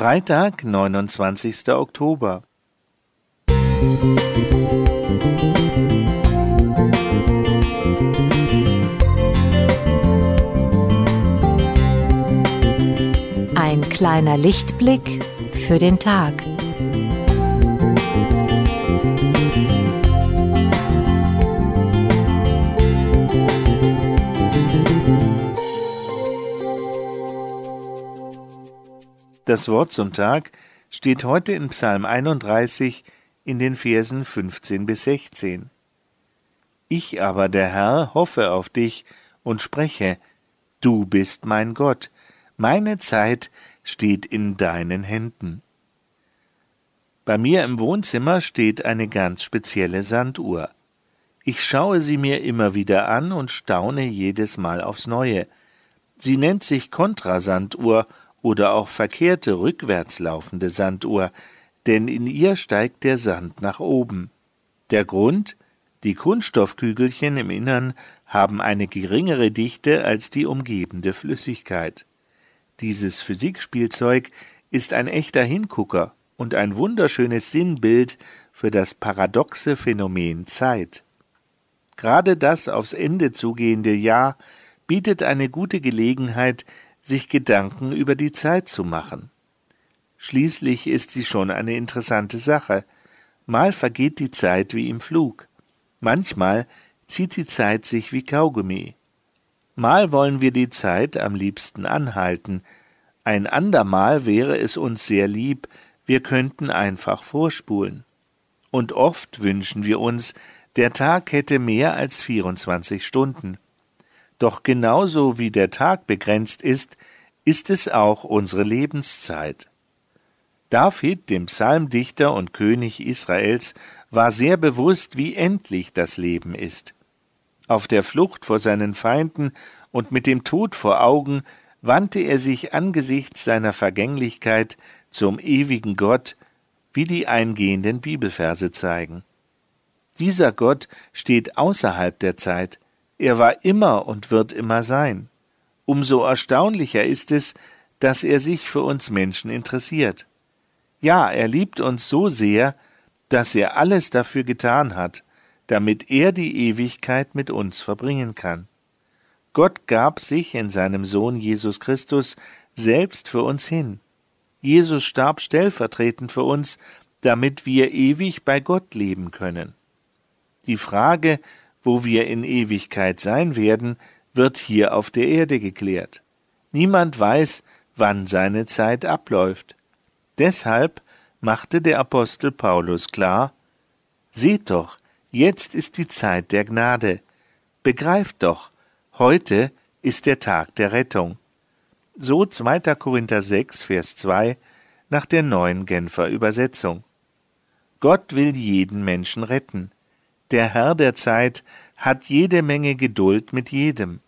Freitag, 29. Oktober. Ein kleiner Lichtblick für den Tag. Das Wort zum Tag steht heute in Psalm 31 in den Versen 15 bis 16. Ich aber, der Herr, hoffe auf dich und spreche, du bist mein Gott, meine Zeit steht in deinen Händen. Bei mir im Wohnzimmer steht eine ganz spezielle Sanduhr. Ich schaue sie mir immer wieder an und staune jedes Mal aufs Neue. Sie nennt sich Kontrasanduhr oder auch verkehrte rückwärts laufende Sanduhr, denn in ihr steigt der Sand nach oben. Der Grund? Die Kunststoffkügelchen im Innern haben eine geringere Dichte als die umgebende Flüssigkeit. Dieses Physikspielzeug ist ein echter Hingucker und ein wunderschönes Sinnbild für das paradoxe Phänomen Zeit. Gerade das aufs Ende zugehende Jahr bietet eine gute Gelegenheit, sich Gedanken über die Zeit zu machen. Schließlich ist sie schon eine interessante Sache. Mal vergeht die Zeit wie im Flug. Manchmal zieht die Zeit sich wie Kaugummi. Mal wollen wir die Zeit am liebsten anhalten, ein andermal wäre es uns sehr lieb, wir könnten einfach vorspulen. Und oft wünschen wir uns, der Tag hätte mehr als 24 Stunden. Doch genauso wie der Tag begrenzt ist, ist es auch unsere Lebenszeit. David, dem Psalmdichter und König Israels, war sehr bewusst, wie endlich das Leben ist. Auf der Flucht vor seinen Feinden und mit dem Tod vor Augen wandte er sich angesichts seiner Vergänglichkeit zum ewigen Gott, wie die eingehenden Bibelverse zeigen. Dieser Gott steht außerhalb der Zeit, er war immer und wird immer sein. Umso erstaunlicher ist es, dass er sich für uns Menschen interessiert. Ja, er liebt uns so sehr, dass er alles dafür getan hat, damit er die Ewigkeit mit uns verbringen kann. Gott gab sich in seinem Sohn Jesus Christus selbst für uns hin. Jesus starb stellvertretend für uns, damit wir ewig bei Gott leben können. Die Frage, wo wir in Ewigkeit sein werden, wird hier auf der Erde geklärt. Niemand weiß, wann seine Zeit abläuft. Deshalb machte der Apostel Paulus klar, Seht doch, jetzt ist die Zeit der Gnade. Begreift doch, heute ist der Tag der Rettung. So 2. Korinther 6, Vers 2 nach der neuen Genfer Übersetzung. Gott will jeden Menschen retten der Herr der Zeit hat jede Menge Geduld mit jedem.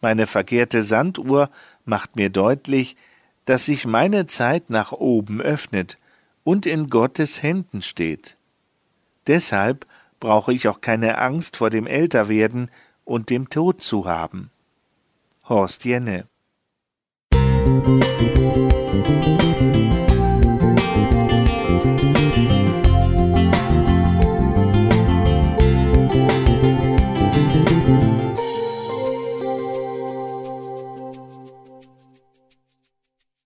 Meine verkehrte Sanduhr macht mir deutlich, dass sich meine Zeit nach oben öffnet und in Gottes Händen steht. Deshalb brauche ich auch keine Angst vor dem Älterwerden und dem Tod zu haben. Horst Jenne Musik